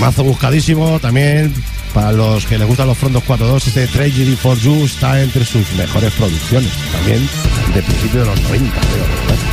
Temazo buscadísimo también para los que les gustan los Frondos 4.2. Este Tragedy for You está entre sus mejores producciones. También de principio de los 90, creo.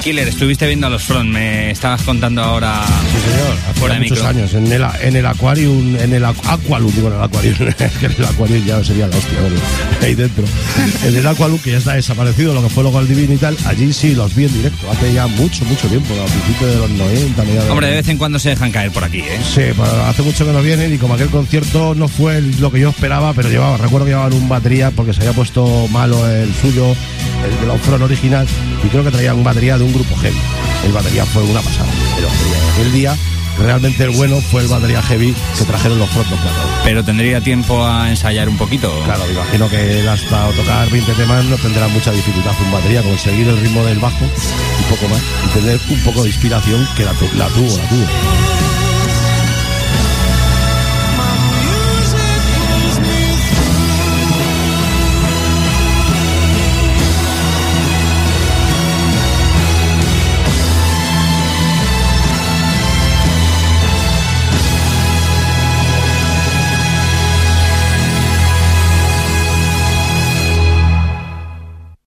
Killer, estuviste viendo a los Front, me estabas contando ahora. Sí, señor. Hace Fuera muchos micro. años. En el, en el Aquarium, en el Aqu- Aqualum, digo en el Aquarium, que en el Aquarium ya sería la hostia, verlo ahí dentro. En el Aqualum, que ya está desaparecido, lo que fue luego el Divino y tal, allí sí los vi en directo, hace ya mucho, mucho tiempo, a principios de los 90, mediados de Hombre, de los vez en cuando se dejan caer por aquí, ¿eh? Sí, pues hace mucho que no vienen y como aquel concierto no fue lo que yo esperaba, pero llevaba, recuerdo que llevaban un batería porque se había puesto malo el suyo, el de la Front original, y creo que traían un batería de un grupo heavy. El batería fue una pasada, pero aquel día realmente el bueno fue el batería heavy que trajeron los Front 4. Pero tendría tiempo a ensayar un poquito. Claro, me imagino que él hasta tocar 20 temas no tendrá mucha dificultad un batería, conseguir el ritmo del bajo un poco más y tener un poco de inspiración que la, la tuvo, la tuvo.